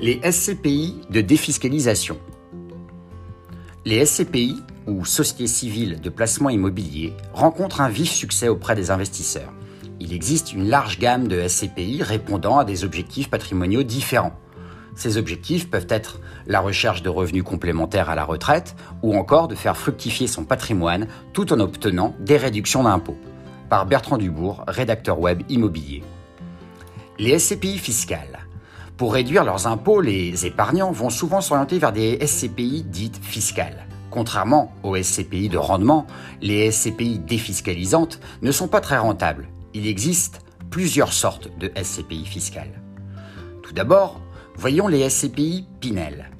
Les SCPI de défiscalisation. Les SCPI, ou sociétés civiles de placement immobilier, rencontrent un vif succès auprès des investisseurs. Il existe une large gamme de SCPI répondant à des objectifs patrimoniaux différents. Ces objectifs peuvent être la recherche de revenus complémentaires à la retraite ou encore de faire fructifier son patrimoine tout en obtenant des réductions d'impôts. Par Bertrand Dubourg, rédacteur web immobilier. Les SCPI fiscales. Pour réduire leurs impôts, les épargnants vont souvent s'orienter vers des SCPI dites fiscales. Contrairement aux SCPI de rendement, les SCPI défiscalisantes ne sont pas très rentables. Il existe plusieurs sortes de SCPI fiscales. Tout d'abord, voyons les SCPI Pinel.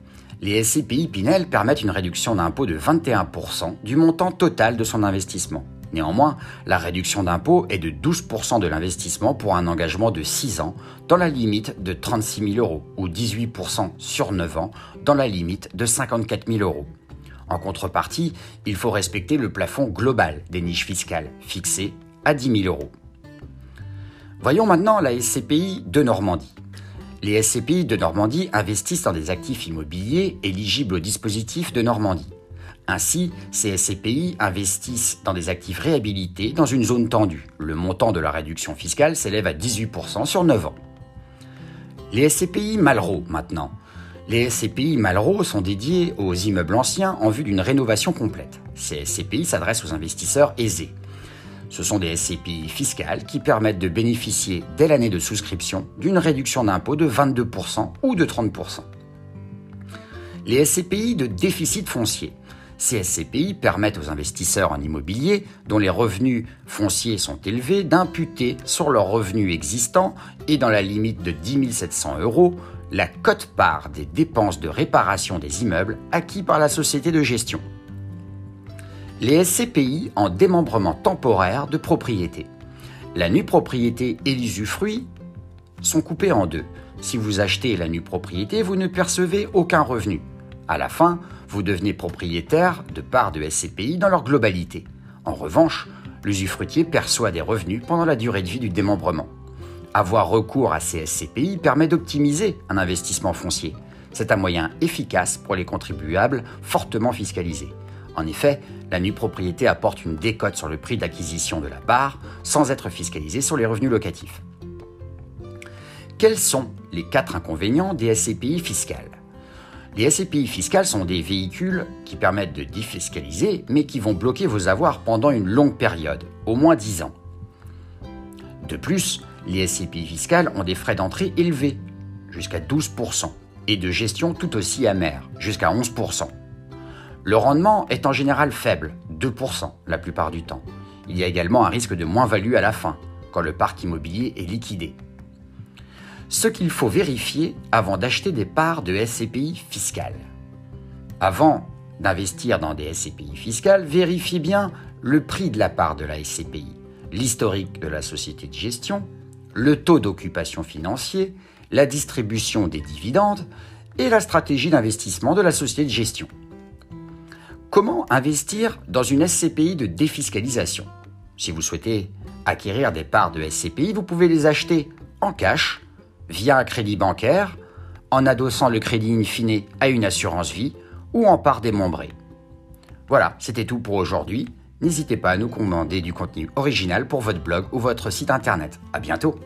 Les SCPI Pinel permettent une réduction d'impôt de 21% du montant total de son investissement. Néanmoins, la réduction d'impôt est de 12% de l'investissement pour un engagement de 6 ans, dans la limite de 36 000 euros, ou 18% sur 9 ans, dans la limite de 54 000 euros. En contrepartie, il faut respecter le plafond global des niches fiscales, fixé à 10 000 euros. Voyons maintenant la SCPI de Normandie. Les SCPI de Normandie investissent dans des actifs immobiliers éligibles au dispositif de Normandie. Ainsi, ces SCPI investissent dans des actifs réhabilités dans une zone tendue. Le montant de la réduction fiscale s'élève à 18% sur 9 ans. Les SCPI Malraux maintenant. Les SCPI Malraux sont dédiés aux immeubles anciens en vue d'une rénovation complète. Ces SCPI s'adressent aux investisseurs aisés. Ce sont des SCPI fiscales qui permettent de bénéficier dès l'année de souscription d'une réduction d'impôt de 22% ou de 30%. Les SCPI de déficit foncier. Ces SCPI permettent aux investisseurs en immobilier, dont les revenus fonciers sont élevés, d'imputer sur leurs revenus existants et dans la limite de 10 700 euros la cote-part des dépenses de réparation des immeubles acquis par la société de gestion. Les SCPI en démembrement temporaire de propriété. La nue propriété et l'usufruit sont coupés en deux. Si vous achetez la nue propriété, vous ne percevez aucun revenu. À la fin, vous devenez propriétaire de parts de SCPI dans leur globalité. En revanche, l'usufruitier perçoit des revenus pendant la durée de vie du démembrement. Avoir recours à ces SCPI permet d'optimiser un investissement foncier. C'est un moyen efficace pour les contribuables fortement fiscalisés. En effet, la nue propriété apporte une décote sur le prix d'acquisition de la part sans être fiscalisée sur les revenus locatifs. Quels sont les quatre inconvénients des SCPI fiscales? Les SCPI fiscales sont des véhicules qui permettent de défiscaliser, mais qui vont bloquer vos avoirs pendant une longue période, au moins 10 ans. De plus, les SCPI fiscales ont des frais d'entrée élevés, jusqu'à 12%, et de gestion tout aussi amère, jusqu'à 11%. Le rendement est en général faible, 2% la plupart du temps. Il y a également un risque de moins-value à la fin, quand le parc immobilier est liquidé ce qu'il faut vérifier avant d'acheter des parts de SCPI fiscales. Avant d'investir dans des SCPI fiscales, vérifiez bien le prix de la part de la SCPI, l'historique de la société de gestion, le taux d'occupation financier, la distribution des dividendes et la stratégie d'investissement de la société de gestion. Comment investir dans une SCPI de défiscalisation? Si vous souhaitez acquérir des parts de SCPI, vous pouvez les acheter en cash via un crédit bancaire, en adossant le crédit in fine à une assurance vie ou en part démembrée. Voilà, c'était tout pour aujourd'hui. N'hésitez pas à nous commander du contenu original pour votre blog ou votre site internet. À bientôt!